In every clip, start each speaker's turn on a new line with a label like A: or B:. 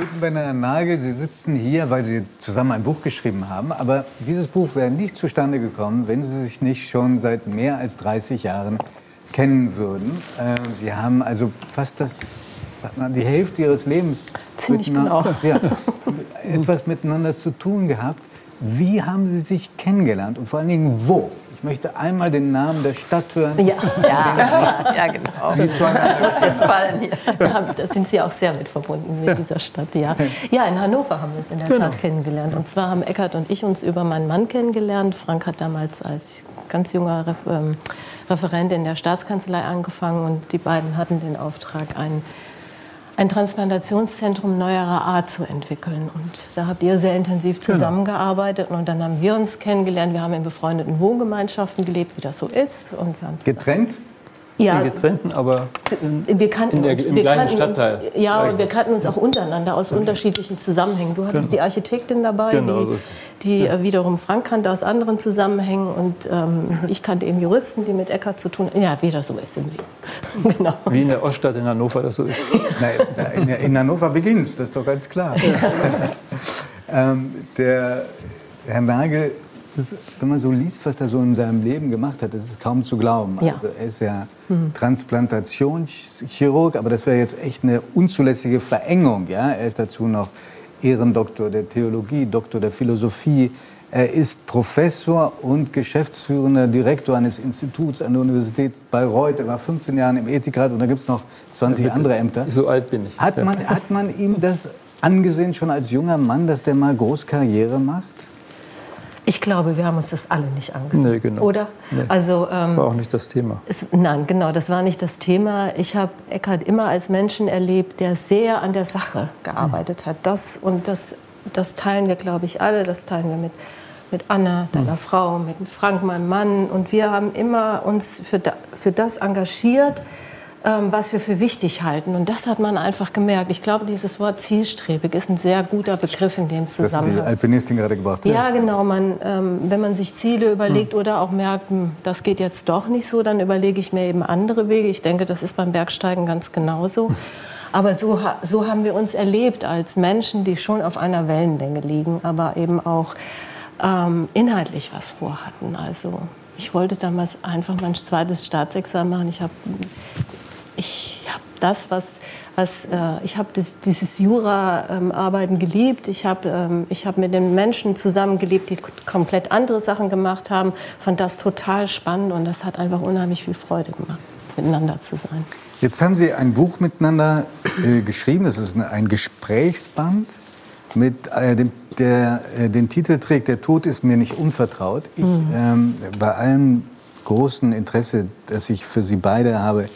A: Gutenberger Nagel, Sie sitzen hier, weil Sie zusammen ein Buch geschrieben haben. Aber dieses Buch wäre nicht zustande gekommen, wenn Sie sich nicht schon seit mehr als 30 Jahren kennen würden. Äh, Sie haben also fast das, die Hälfte Ihres Lebens
B: Ziemlich genau.
A: ja, etwas miteinander zu tun gehabt. Wie haben Sie sich kennengelernt und vor allen Dingen wo? Ich möchte einmal den Namen der Stadt hören.
B: Ja, ja, ja genau. Sie fallen. Ja, da sind Sie auch sehr mit verbunden mit dieser Stadt. Ja. ja, in Hannover haben wir uns in der genau. Tat kennengelernt. Und zwar haben Eckert und ich uns über meinen Mann kennengelernt. Frank hat damals als ganz junger ähm, Referent in der Staatskanzlei angefangen und die beiden hatten den Auftrag, einen ein Transplantationszentrum neuerer Art zu entwickeln. Und da habt ihr sehr intensiv genau. zusammengearbeitet. Genau. Und dann haben wir uns kennengelernt. Wir haben in befreundeten Wohngemeinschaften gelebt, wie das so ist. Und wir haben
A: Getrennt?
C: Ja, in getrennten, aber
B: wir kannten
C: in der,
B: uns,
C: im gleichen
B: kannten
C: Stadtteil.
B: Uns, ja, und wir kannten uns auch untereinander aus unterschiedlichen Zusammenhängen. Du hattest genau. die Architektin dabei, genau, die, die ja. Äh, wiederum Frank kannte aus anderen Zusammenhängen und ähm, ich kannte eben Juristen, die mit Eckart zu tun haben. Ja, wie das so ist im Leben.
C: genau. Wie in der Oststadt in Hannover das so ist.
A: Nein, in, in Hannover beginnt das ist doch ganz klar. ähm, der Herr Nagel das, wenn man so liest, was er so in seinem Leben gemacht hat, ist es kaum zu glauben. Ja. Also er ist ja mhm. Transplantationschirurg, aber das wäre jetzt echt eine unzulässige Verengung. Ja? Er ist dazu noch Ehrendoktor der Theologie, Doktor der Philosophie. Er ist Professor und geschäftsführender Direktor eines Instituts an der Universität Bayreuth. Er war 15 Jahre im Ethikrat und da gibt es noch 20 ja, andere Ämter.
C: So alt bin ich.
A: Hat man, hat man ihm das angesehen, schon als junger Mann, dass der mal Großkarriere macht?
B: Ich glaube, wir haben uns das alle nicht angesehen. Nee,
C: genau.
B: Oder?
C: Nee. Also, ähm, war auch nicht das Thema.
B: Es, nein, genau, das war nicht das Thema. Ich habe Eckhard immer als Menschen erlebt, der sehr an der Sache gearbeitet hat. Das und das, das teilen wir, glaube ich, alle. Das teilen wir mit, mit Anna, deiner mhm. Frau, mit Frank, meinem Mann. Und wir haben immer uns für, da, für das engagiert, ähm, was wir für wichtig halten. Und das hat man einfach gemerkt. Ich glaube, dieses Wort zielstrebig ist ein sehr guter Begriff in dem Zusammenhang.
A: Das die Alpinistin gerade gebracht
B: hat. Ja, genau. Man, ähm, wenn man sich Ziele überlegt hm. oder auch merkt, hm, das geht jetzt doch nicht so, dann überlege ich mir eben andere Wege. Ich denke, das ist beim Bergsteigen ganz genauso. Aber so, so haben wir uns erlebt als Menschen, die schon auf einer Wellenlänge liegen, aber eben auch ähm, inhaltlich was vorhatten. Also ich wollte damals einfach mein zweites Staatsexamen machen. Ich habe ich habe das, was, was äh, ich habe dieses Jura-Arbeiten ähm, geliebt. Ich habe ähm, hab mit den Menschen zusammengelebt, die komplett andere Sachen gemacht haben. Fand das total spannend und das hat einfach unheimlich viel Freude gemacht, miteinander zu sein.
A: Jetzt haben Sie ein Buch miteinander äh, geschrieben. Das ist ein Gesprächsband mit äh, dem, der äh, den Titel trägt Der Tod ist mir nicht unvertraut. Ich, mhm. ähm, bei allem großen Interesse, das ich für Sie beide habe,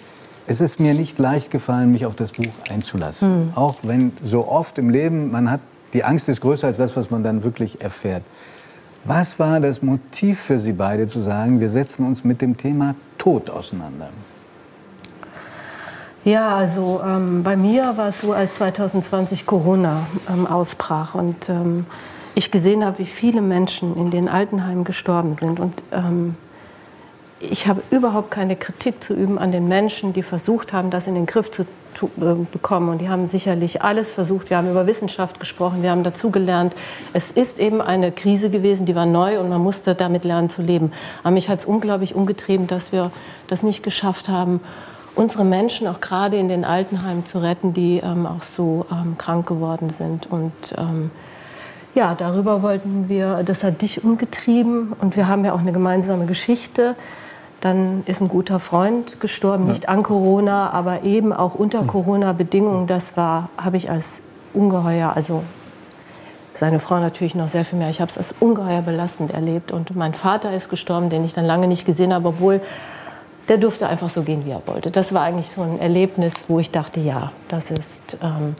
A: es ist mir nicht leicht gefallen, mich auf das Buch einzulassen. Mhm. Auch wenn so oft im Leben man hat, die Angst ist größer als das, was man dann wirklich erfährt. Was war das Motiv für Sie beide zu sagen, wir setzen uns mit dem Thema Tod auseinander?
B: Ja, also ähm, bei mir war es so, als 2020 Corona ähm, ausbrach und ähm, ich gesehen habe, wie viele Menschen in den Altenheimen gestorben sind und ähm, ich habe überhaupt keine Kritik zu üben an den Menschen, die versucht haben, das in den Griff zu äh, bekommen. Und die haben sicherlich alles versucht. Wir haben über Wissenschaft gesprochen, wir haben dazugelernt. Es ist eben eine Krise gewesen, die war neu und man musste damit lernen zu leben. Aber mich hat es unglaublich umgetrieben, dass wir das nicht geschafft haben, unsere Menschen auch gerade in den Altenheimen zu retten, die ähm, auch so ähm, krank geworden sind. Und ähm, ja, darüber wollten wir, das hat dich umgetrieben und wir haben ja auch eine gemeinsame Geschichte. Dann ist ein guter Freund gestorben, nicht an Corona, aber eben auch unter hm. Corona-Bedingungen. Das war, habe ich als ungeheuer, also seine Frau natürlich noch sehr viel mehr. Ich habe es als ungeheuer belastend erlebt. Und mein Vater ist gestorben, den ich dann lange nicht gesehen habe, obwohl der durfte einfach so gehen, wie er wollte. Das war eigentlich so ein Erlebnis, wo ich dachte, ja, das ist ähm,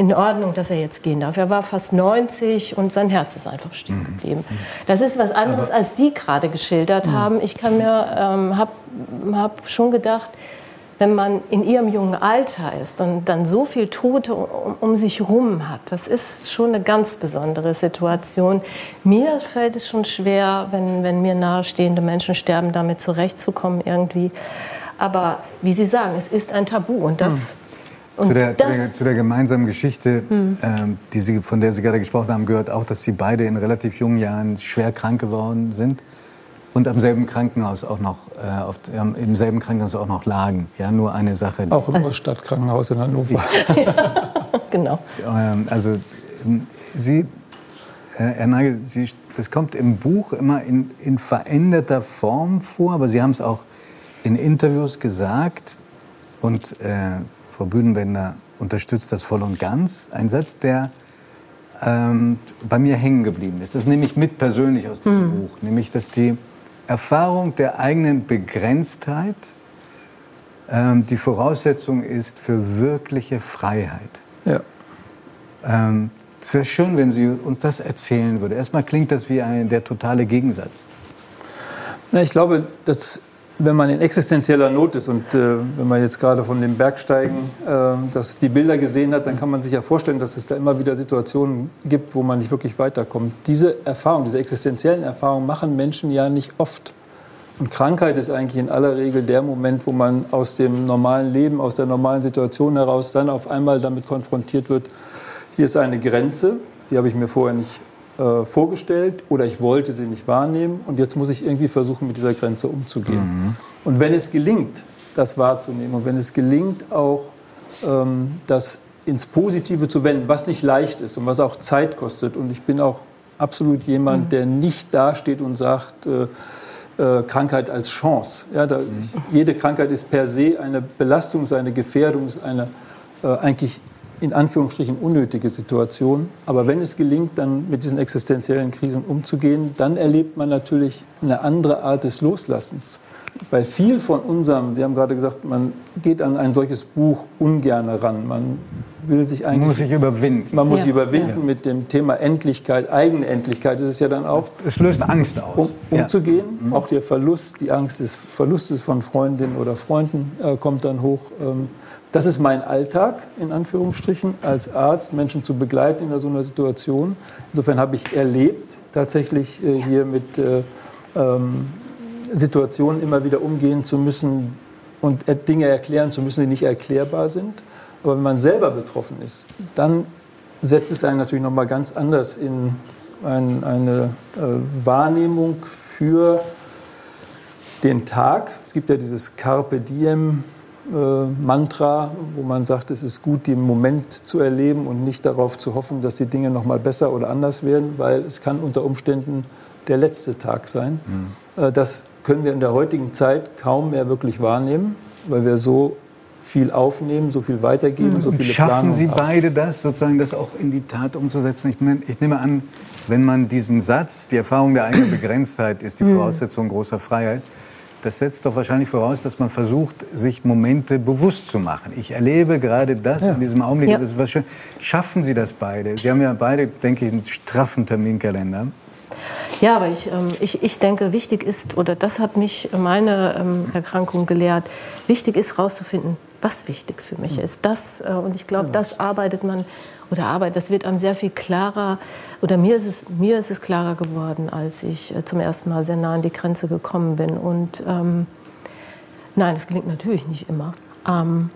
B: in Ordnung, dass er jetzt gehen darf. Er war fast 90 und sein Herz ist einfach stehen mhm. geblieben. Das ist was anderes, als Sie gerade geschildert mhm. haben. Ich kann mir, ähm, habe hab schon gedacht, wenn man in ihrem jungen Alter ist und dann so viel Tote um, um sich rum hat, das ist schon eine ganz besondere Situation. Mir fällt es schon schwer, wenn, wenn mir nahestehende Menschen sterben, damit zurechtzukommen irgendwie. Aber wie Sie sagen, es ist ein Tabu und das mhm
A: Zu der, zu, der, zu der, gemeinsamen Geschichte, mhm. ähm, die Sie, von der Sie gerade gesprochen haben, gehört auch, dass Sie beide in relativ jungen Jahren schwer krank geworden sind und am selben Krankenhaus auch noch, äh, auf, ähm, im selben Krankenhaus auch noch lagen. Ja, nur eine Sache.
C: Auch im Stadtkrankenhaus in Hannover.
B: ja, genau.
A: Ähm, also ähm, Sie, äh, Herr Nagel, Sie, das kommt im Buch immer in, in veränderter Form vor, aber Sie haben es auch in Interviews gesagt und äh, Frau Bühnenbender unterstützt das voll und ganz. Ein Satz, der ähm, bei mir hängen geblieben ist. Das nehme ich mit persönlich aus diesem mhm. Buch, nämlich dass die Erfahrung der eigenen Begrenztheit ähm, die Voraussetzung ist für wirkliche Freiheit.
C: Ja.
A: Ähm, es wäre schön, wenn Sie uns das erzählen würde. Erstmal klingt das wie ein, der totale Gegensatz.
C: Na, ich glaube, dass wenn man in existenzieller Not ist und äh, wenn man jetzt gerade von dem Bergsteigen äh, das, die Bilder gesehen hat, dann kann man sich ja vorstellen, dass es da immer wieder Situationen gibt, wo man nicht wirklich weiterkommt. Diese Erfahrung, diese existenziellen Erfahrungen machen Menschen ja nicht oft. Und Krankheit ist eigentlich in aller Regel der Moment, wo man aus dem normalen Leben, aus der normalen Situation heraus dann auf einmal damit konfrontiert wird, hier ist eine Grenze, die habe ich mir vorher nicht äh, vorgestellt oder ich wollte sie nicht wahrnehmen und jetzt muss ich irgendwie versuchen, mit dieser Grenze umzugehen. Mhm. Und wenn es gelingt, das wahrzunehmen und wenn es gelingt, auch ähm, das ins Positive zu wenden, was nicht leicht ist und was auch Zeit kostet. Und ich bin auch absolut jemand, mhm. der nicht dasteht und sagt, äh, äh, Krankheit als Chance. Ja, da, mhm. Jede Krankheit ist per se eine Belastung, eine Gefährdung, eine äh, eigentlich in Anführungsstrichen unnötige Situation. Aber wenn es gelingt, dann mit diesen existenziellen Krisen umzugehen, dann erlebt man natürlich eine andere Art des Loslassens. Weil viel von unserem, Sie haben gerade gesagt, man geht an ein solches Buch ungern ran. Man will sich eigentlich. Man
A: muss sich überwinden.
C: Man muss ja. sich überwinden ja. mit dem Thema Endlichkeit, eigene Endlichkeit ist es ja dann auch.
A: Es löst Angst aus.
C: Um, umzugehen. Ja. Mhm. Auch der Verlust, die Angst des Verlustes von Freundinnen oder Freunden äh, kommt dann hoch. Ähm, das ist mein Alltag, in Anführungsstrichen, als Arzt, Menschen zu begleiten in so einer Situation. Insofern habe ich erlebt, tatsächlich äh, hier mit äh, ähm, Situationen immer wieder umgehen zu müssen und Dinge erklären zu müssen, die nicht erklärbar sind. Aber wenn man selber betroffen ist, dann setzt es einen natürlich noch mal ganz anders in ein, eine äh, Wahrnehmung für den Tag. Es gibt ja dieses Carpe Diem äh, Mantra, wo man sagt, es ist gut, den Moment zu erleben und nicht darauf zu hoffen, dass die Dinge noch mal besser oder anders werden, weil es kann unter Umständen der letzte Tag sein. Mhm. Äh, das können wir in der heutigen Zeit kaum mehr wirklich wahrnehmen, weil wir so viel aufnehmen, so viel weitergeben, so viele
A: Schaffen
C: Planungen
A: Sie beide das, sozusagen das auch in die Tat umzusetzen? Ich, meine, ich nehme an, wenn man diesen Satz, die Erfahrung der eigenen Begrenztheit ist die mhm. Voraussetzung großer Freiheit, das setzt doch wahrscheinlich voraus, dass man versucht, sich Momente bewusst zu machen. Ich erlebe gerade das ja. in diesem Augenblick. Ja. Das ist was schön. Schaffen Sie das beide? Sie haben ja beide, denke ich, einen straffen Terminkalender.
B: Ja, aber ich, ähm, ich, ich denke, wichtig ist, oder das hat mich meine ähm, Erkrankung gelehrt, wichtig ist herauszufinden, was wichtig für mich hm. ist. Das, äh, und ich glaube, genau. das arbeitet man oder arbeitet, das wird einem sehr viel klarer, oder mir ist es, mir ist es klarer geworden, als ich äh, zum ersten Mal sehr nah an die Grenze gekommen bin. Und ähm, nein, das gelingt natürlich nicht immer. Ähm,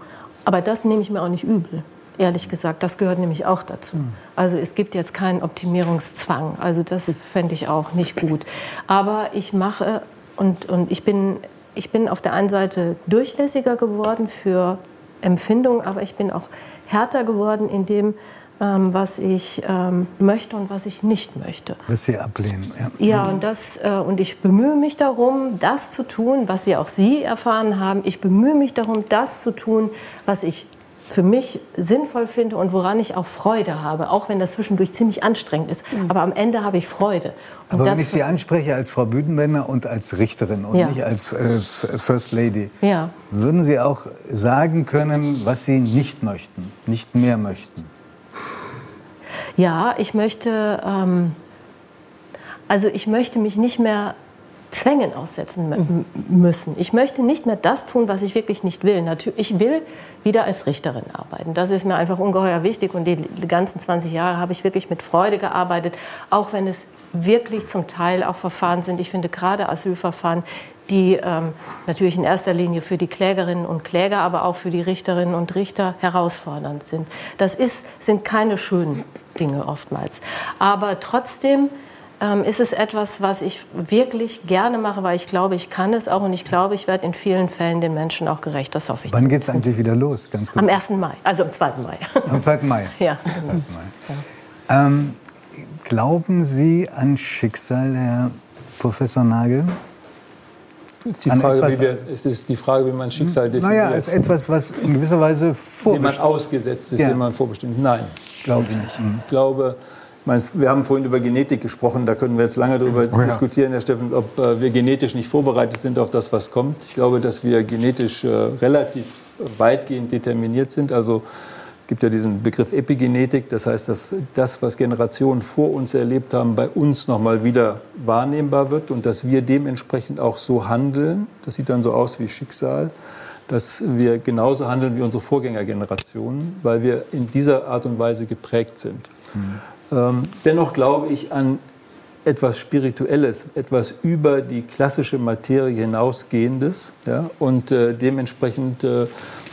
B: aber das nehme ich mir auch nicht übel ehrlich gesagt. Das gehört nämlich auch dazu. Hm. Also es gibt jetzt keinen Optimierungszwang. Also das fände ich auch nicht gut. Aber ich mache und, und ich, bin, ich bin auf der einen Seite durchlässiger geworden für Empfindungen, aber ich bin auch härter geworden in dem, ähm, was ich ähm, möchte und was ich nicht möchte.
A: Was Sie ablehnen.
B: Ja, ja und, das, äh, und ich bemühe mich darum, das zu tun, was Sie auch Sie erfahren haben. Ich bemühe mich darum, das zu tun, was ich für mich sinnvoll finde und woran ich auch Freude habe, auch wenn das zwischendurch ziemlich anstrengend ist. Mhm. Aber am Ende habe ich Freude.
A: Und Aber wenn ich Sie anspreche als Frau Büdenbender und als Richterin und ja. nicht als äh, First Lady, ja. würden Sie auch sagen können, was Sie nicht möchten, nicht mehr möchten?
B: Ja, ich möchte, ähm, also ich möchte mich nicht mehr Zwängen aussetzen müssen. Ich möchte nicht mehr das tun, was ich wirklich nicht will. Natürlich, ich will wieder als Richterin arbeiten. Das ist mir einfach ungeheuer wichtig und die ganzen 20 Jahre habe ich wirklich mit Freude gearbeitet, auch wenn es wirklich zum Teil auch Verfahren sind. Ich finde gerade Asylverfahren die ähm, natürlich in erster Linie für die Klägerinnen und Kläger, aber auch für die Richterinnen und Richter herausfordernd sind. Das ist, sind keine schönen Dinge oftmals. Aber trotzdem ähm, ist es etwas, was ich wirklich gerne mache, weil ich glaube, ich kann es auch und ich glaube, ich werde in vielen Fällen den Menschen auch gerecht. Das hoffe ich.
A: Wann geht es eigentlich wieder los?
B: Ganz kurz. Am 1. Mai, also am 2. Mai.
A: Am 2. Mai?
B: Ja.
A: Am 2. Mai. Ja. Ähm, glauben Sie an Schicksal, Herr Professor Nagel?
C: Die Frage, etwas, wir, es ist die Frage, wie man Schicksal definiert.
A: Naja, als etwas, was in gewisser Weise
C: vorbestimmt Dem man ausgesetzt ist, ja. dem man vorbestimmt. Nein, glaube ich nicht. Mhm. Ich glaube, wir haben vorhin über Genetik gesprochen, da können wir jetzt lange darüber oh ja. diskutieren, Herr Steffens, ob äh, wir genetisch nicht vorbereitet sind auf das, was kommt. Ich glaube, dass wir genetisch äh, relativ weitgehend determiniert sind. Also es gibt ja diesen Begriff Epigenetik, das heißt, dass das, was Generationen vor uns erlebt haben, bei uns nochmal wieder wahrnehmbar wird und dass wir dementsprechend auch so handeln. Das sieht dann so aus wie Schicksal, dass wir genauso handeln wie unsere Vorgängergenerationen, weil wir in dieser Art und Weise geprägt sind. Mhm. Ähm, dennoch glaube ich an etwas Spirituelles, etwas über die klassische Materie hinausgehendes. Ja? Und äh, dementsprechend äh,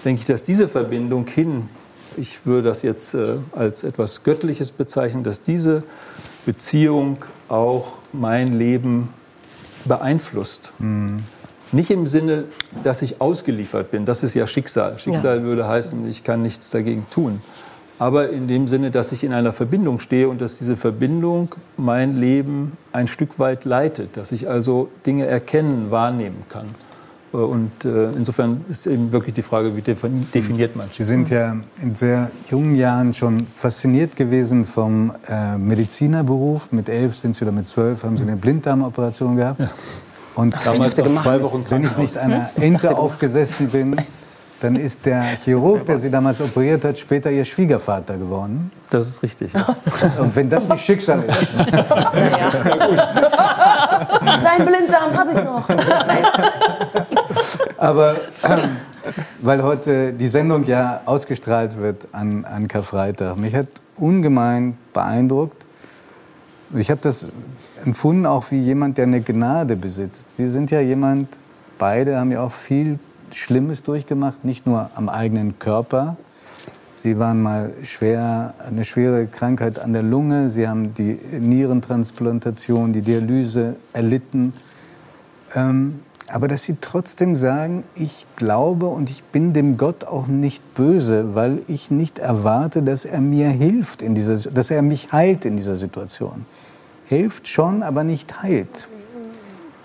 C: denke ich, dass diese Verbindung hin, ich würde das jetzt äh, als etwas Göttliches bezeichnen, dass diese Beziehung auch mein Leben beeinflusst. Mhm. Nicht im Sinne, dass ich ausgeliefert bin, das ist ja Schicksal. Schicksal ja. würde heißen, ich kann nichts dagegen tun aber in dem Sinne, dass ich in einer Verbindung stehe und dass diese Verbindung mein Leben ein Stück weit leitet, dass ich also Dinge erkennen, wahrnehmen kann. Äh, und äh, insofern ist eben wirklich die Frage, wie definiert man
A: Sie sind ja in sehr jungen Jahren schon fasziniert gewesen vom äh, Medizinerberuf. Mit elf sind Sie oder mit zwölf haben Sie eine Blinddarmoperation gehabt. Ja. Und
C: damals noch zwei Wochen
A: Wenn ich nicht einer Ente aufgesessen bin, dann ist der Chirurg, der Sie damals operiert hat, später Ihr Schwiegervater geworden.
C: Das ist richtig. Ja.
A: Und wenn das nicht Schicksal ist. Ja.
B: Dein Blinddarm habe ich noch.
A: Aber ähm, weil heute die Sendung ja ausgestrahlt wird an, an Karfreitag, mich hat ungemein beeindruckt. Ich habe das empfunden auch wie jemand, der eine Gnade besitzt. Sie sind ja jemand, beide haben ja auch viel Schlimmes durchgemacht, nicht nur am eigenen Körper. Sie waren mal schwer, eine schwere Krankheit an der Lunge. Sie haben die Nierentransplantation, die Dialyse erlitten. Ähm, aber dass Sie trotzdem sagen, ich glaube und ich bin dem Gott auch nicht böse, weil ich nicht erwarte, dass er mir hilft, in dieser, dass er mich heilt in dieser Situation. Hilft schon, aber nicht heilt.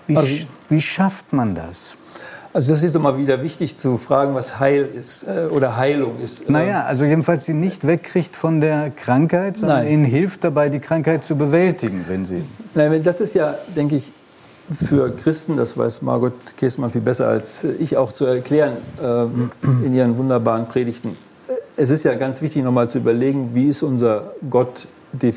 A: Wie, also, wie schafft man das?
C: Also das ist immer wieder wichtig zu fragen, was Heil ist äh, oder Heilung ist.
A: Naja, also jedenfalls sie nicht wegkriegt von der Krankheit, sondern Nein. ihnen hilft dabei, die Krankheit zu bewältigen, wenn sie...
C: Nein, das ist ja, denke ich, für Christen, das weiß Margot Käßmann viel besser als ich auch zu erklären äh, in ihren wunderbaren Predigten. Es ist ja ganz wichtig, nochmal zu überlegen, wie ist unser Gott, äh,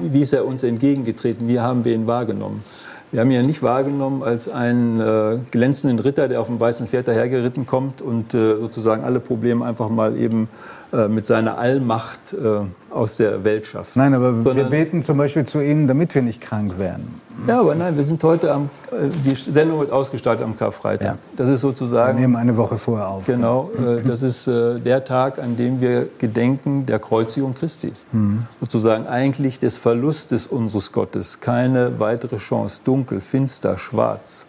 C: wie ist er uns entgegengetreten, wie haben wir ihn wahrgenommen. Wir haben ihn ja nicht wahrgenommen als einen äh, glänzenden Ritter, der auf dem weißen Pferd dahergeritten kommt und äh, sozusagen alle Probleme einfach mal eben äh, mit seiner Allmacht äh, aus der Welt schafft.
A: Nein, aber Sondern, wir beten zum Beispiel zu ihm, damit wir nicht krank werden.
C: Ja, aber nein, wir sind heute am, äh, die Sendung wird ausgestaltet am Karfreitag. Ja. Das ist sozusagen.
A: Wir nehmen eine Woche vorher auf.
C: Genau, äh, das ist äh, der Tag, an dem wir gedenken der Kreuzigung Christi. Mhm. Sozusagen eigentlich des Verlustes unseres Gottes. Keine weitere Chance. Dunkel, finster, schwarz.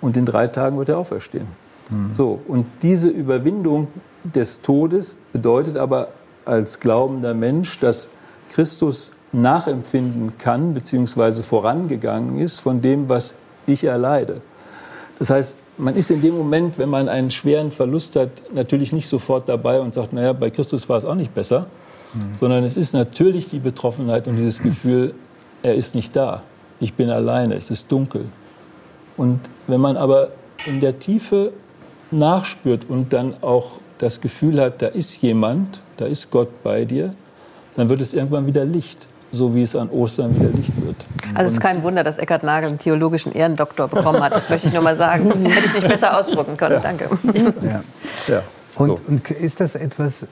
C: Und in drei Tagen wird er auferstehen. Mhm. So, und diese Überwindung des Todes bedeutet aber als glaubender Mensch, dass Christus nachempfinden kann bzw. vorangegangen ist von dem, was ich erleide. Das heißt, man ist in dem Moment, wenn man einen schweren Verlust hat, natürlich nicht sofort dabei und sagt, naja, bei Christus war es auch nicht besser, mhm. sondern es ist natürlich die Betroffenheit und dieses Gefühl, er ist nicht da, ich bin alleine, es ist dunkel. Und wenn man aber in der Tiefe nachspürt und dann auch das Gefühl hat, da ist jemand, da ist Gott bei dir, dann wird es irgendwann wieder Licht so wie es an Ostern wieder Licht wird.
D: Also es ist kein Wunder, dass Eckhard Nagel einen theologischen Ehrendoktor bekommen hat. Das möchte ich nur mal sagen. Hätte ich nicht besser ausdrücken können. Ja. Danke.
A: Ja. ja. Und, so. und, ist das etwas, äh,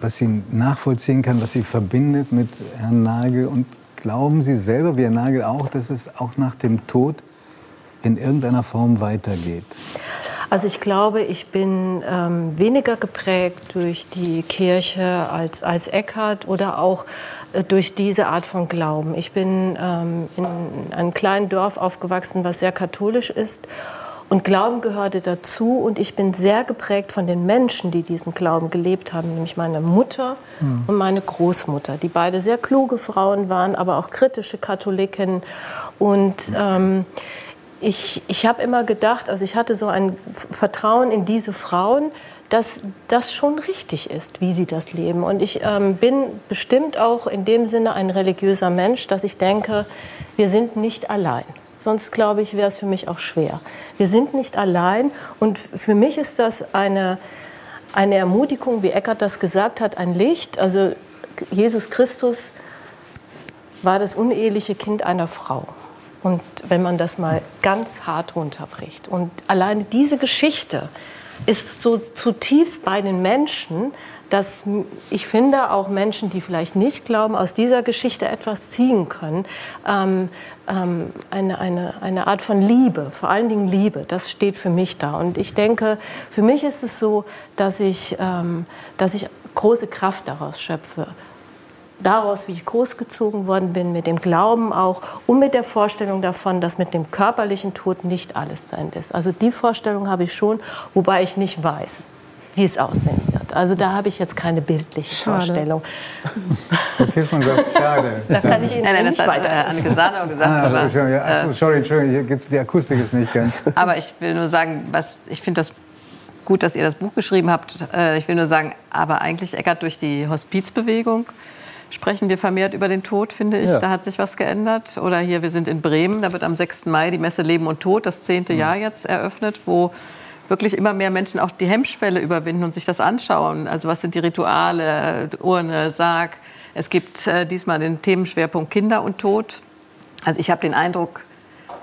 A: was Sie nachvollziehen kann, was Sie verbindet mit Herrn Nagel? Und glauben Sie selber, wie Herr Nagel auch, dass es auch nach dem Tod in irgendeiner Form weitergeht?
B: Also ich glaube, ich bin ähm, weniger geprägt durch die Kirche als, als Eckhart oder auch äh, durch diese Art von Glauben. Ich bin ähm, in einem kleinen Dorf aufgewachsen, was sehr katholisch ist. Und Glauben gehörte dazu und ich bin sehr geprägt von den Menschen, die diesen Glauben gelebt haben, nämlich meine Mutter mhm. und meine Großmutter, die beide sehr kluge Frauen waren, aber auch kritische Katholiken. Und ähm, ich, ich habe immer gedacht, also ich hatte so ein Vertrauen in diese Frauen, dass das schon richtig ist, wie sie das leben. Und ich ähm, bin bestimmt auch in dem Sinne ein religiöser Mensch, dass ich denke, wir sind nicht allein. Sonst glaube ich, wäre es für mich auch schwer. Wir sind nicht allein und für mich ist das eine, eine Ermutigung, wie Eckert das gesagt hat, ein Licht. Also Jesus Christus war das uneheliche Kind einer Frau. Und wenn man das mal ganz hart runterbricht. Und alleine diese Geschichte ist so zutiefst bei den Menschen, dass ich finde, auch Menschen, die vielleicht nicht glauben, aus dieser Geschichte etwas ziehen können. Ähm, ähm, eine, eine, eine Art von Liebe, vor allen Dingen Liebe, das steht für mich da. Und ich denke, für mich ist es so, dass ich, ähm, dass ich große Kraft daraus schöpfe daraus, wie ich großgezogen worden bin, mit dem Glauben auch und mit der Vorstellung davon, dass mit dem körperlichen Tod nicht alles zu Ende ist. Also die Vorstellung habe ich schon, wobei ich nicht weiß, wie es aussehen wird. Also da habe ich jetzt keine bildliche schade. Vorstellung.
A: Frau Kissmann sagt, schade.
D: Da kann ich Ihnen nein, nein, nicht das weiter. Hat, äh, Anneke Sanau gesagt. Ah,
A: aber, ja, achso, sorry, Entschuldigung, hier geht's, die Akustik ist nicht ganz.
D: Aber ich will nur sagen, was, ich finde das gut, dass ihr das Buch geschrieben habt. Äh, ich will nur sagen, aber eigentlich, Eckert, durch die Hospizbewegung sprechen wir vermehrt über den Tod, finde ich. Ja. Da hat sich was geändert. Oder hier, wir sind in Bremen, da wird am 6. Mai die Messe Leben und Tod, das zehnte mhm. Jahr jetzt eröffnet, wo wirklich immer mehr Menschen auch die Hemmschwelle überwinden und sich das anschauen. Also was sind die Rituale, Urne, Sarg. Es gibt äh, diesmal den Themenschwerpunkt Kinder und Tod. Also ich habe den Eindruck,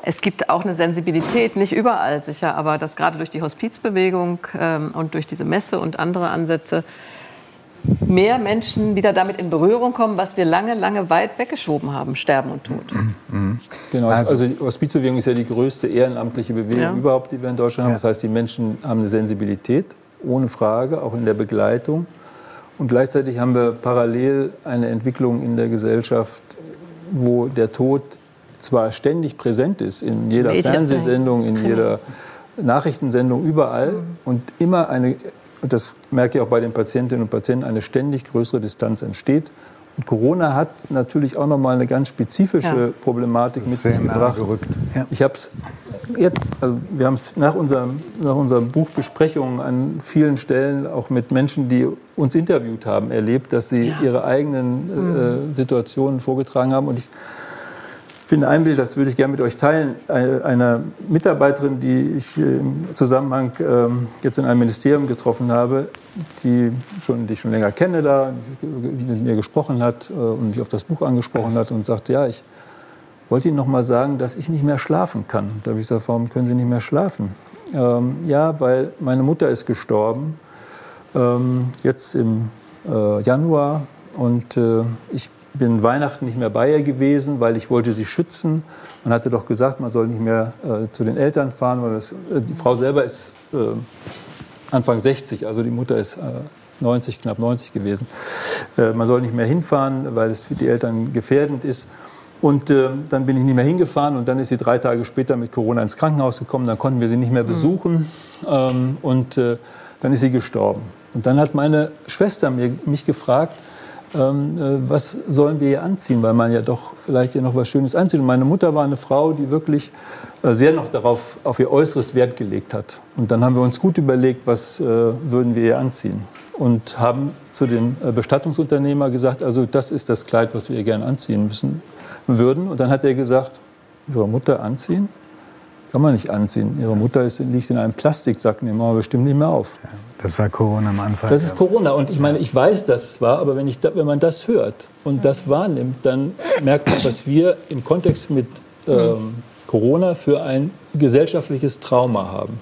D: es gibt auch eine Sensibilität, nicht überall sicher, aber dass gerade durch die Hospizbewegung ähm, und durch diese Messe und andere Ansätze mehr Menschen wieder damit in Berührung kommen, was wir lange, lange weit weggeschoben haben, Sterben und Tod.
C: Genau, also, also die Hospizbewegung ist ja die größte ehrenamtliche Bewegung ja. überhaupt, die wir in Deutschland haben. Das heißt, die Menschen haben eine Sensibilität, ohne Frage, auch in der Begleitung. Und gleichzeitig haben wir parallel eine Entwicklung in der Gesellschaft, wo der Tod zwar ständig präsent ist, in jeder Fernsehsendung, in genau. jeder Nachrichtensendung, überall, mhm. und immer eine und das merke ich auch bei den Patientinnen und Patienten, eine ständig größere Distanz entsteht. Und Corona hat natürlich auch noch mal eine ganz spezifische ja. Problematik mit sich gebracht. Ja. Ich habe es jetzt, also wir haben es nach, unserem, nach unserer Buchbesprechung an vielen Stellen auch mit Menschen, die uns interviewt haben, erlebt, dass sie ja. ihre eigenen äh, mhm. Situationen vorgetragen haben. Und ich finde ein Bild, das würde ich gerne mit euch teilen, einer Mitarbeiterin, die ich im Zusammenhang ähm, jetzt in einem Ministerium getroffen habe, die, schon, die ich schon länger kenne, da mit mir gesprochen hat äh, und mich auf das Buch angesprochen hat und sagte, ja, ich wollte Ihnen noch mal sagen, dass ich nicht mehr schlafen kann. Da habe ich gesagt, warum können Sie nicht mehr schlafen? Ähm, ja, weil meine Mutter ist gestorben, ähm, jetzt im äh, Januar und äh, ich bin Weihnachten nicht mehr bei ihr gewesen, weil ich wollte sie schützen. Man hatte doch gesagt, man soll nicht mehr äh, zu den Eltern fahren, weil das, äh, die Frau selber ist äh, Anfang 60, also die Mutter ist 90, äh, knapp 90 gewesen. Äh, man soll nicht mehr hinfahren, weil es für die Eltern gefährdend ist. Und äh, dann bin ich nicht mehr hingefahren und dann ist sie drei Tage später mit Corona ins Krankenhaus gekommen. Dann konnten wir sie nicht mehr mhm. besuchen ähm, und dann ist sie gestorben. Und dann hat meine Schwester mir, mich gefragt, was sollen wir hier anziehen, weil man ja doch vielleicht hier noch was Schönes anzieht. Und meine Mutter war eine Frau, die wirklich äh, sehr noch darauf, auf ihr Äußeres Wert gelegt hat. Und dann haben wir uns gut überlegt, was äh, würden wir ihr anziehen. Und haben zu dem äh, Bestattungsunternehmer gesagt, also das ist das Kleid, was wir ihr gerne anziehen müssen würden. Und dann hat er gesagt, Ihre Mutter anziehen? Kann man nicht anziehen. Ihre Mutter ist, liegt in einem Plastiksack, nehmen wir bestimmt nicht mehr auf.
A: Das war Corona am Anfang.
C: Das ist Corona. Und ich meine, ich weiß das zwar, aber wenn, ich, wenn man das hört und das wahrnimmt, dann merkt man, was wir im Kontext mit ähm, Corona für ein gesellschaftliches Trauma haben.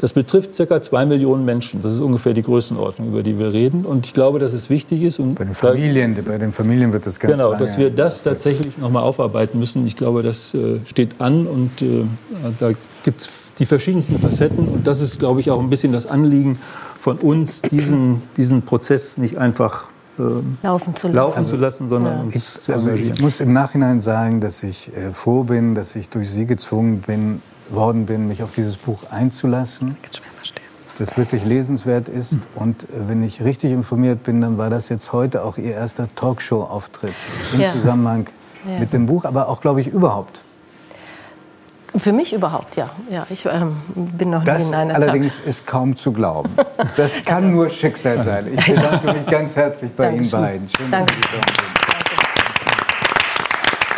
C: Das betrifft ca. zwei Millionen Menschen. Das ist ungefähr die Größenordnung, über die wir reden. Und ich glaube, dass es wichtig ist. Und
A: bei, den Familien, bei den Familien wird das ganz
C: Genau, dass wir das tatsächlich noch mal aufarbeiten müssen. Ich glaube, das äh, steht an und äh, da gibt es die verschiedensten Facetten. Und das ist, glaube ich, auch ein bisschen das Anliegen von uns, diesen, diesen Prozess nicht einfach
B: ähm, laufen zu lassen,
C: laufen zu lassen sondern ja. uns
A: ich, zu Also ich muss im Nachhinein sagen, dass ich äh, froh bin, dass ich durch Sie gezwungen bin, worden bin, mich auf dieses Buch einzulassen. Das wirklich lesenswert ist. Und äh, wenn ich richtig informiert bin, dann war das jetzt heute auch Ihr erster Talkshow-Auftritt im ja. Zusammenhang ja. mit dem Buch, aber auch, glaube ich, überhaupt.
B: Für mich überhaupt, ja. ja ich ähm, bin noch
A: das
B: nie in einer
A: allerdings ist kaum zu glauben. Das kann nur Schicksal sein. Ich bedanke mich ganz herzlich bei Dankeschön. Ihnen beiden.
B: Schön, Danke. dass Sie da sind.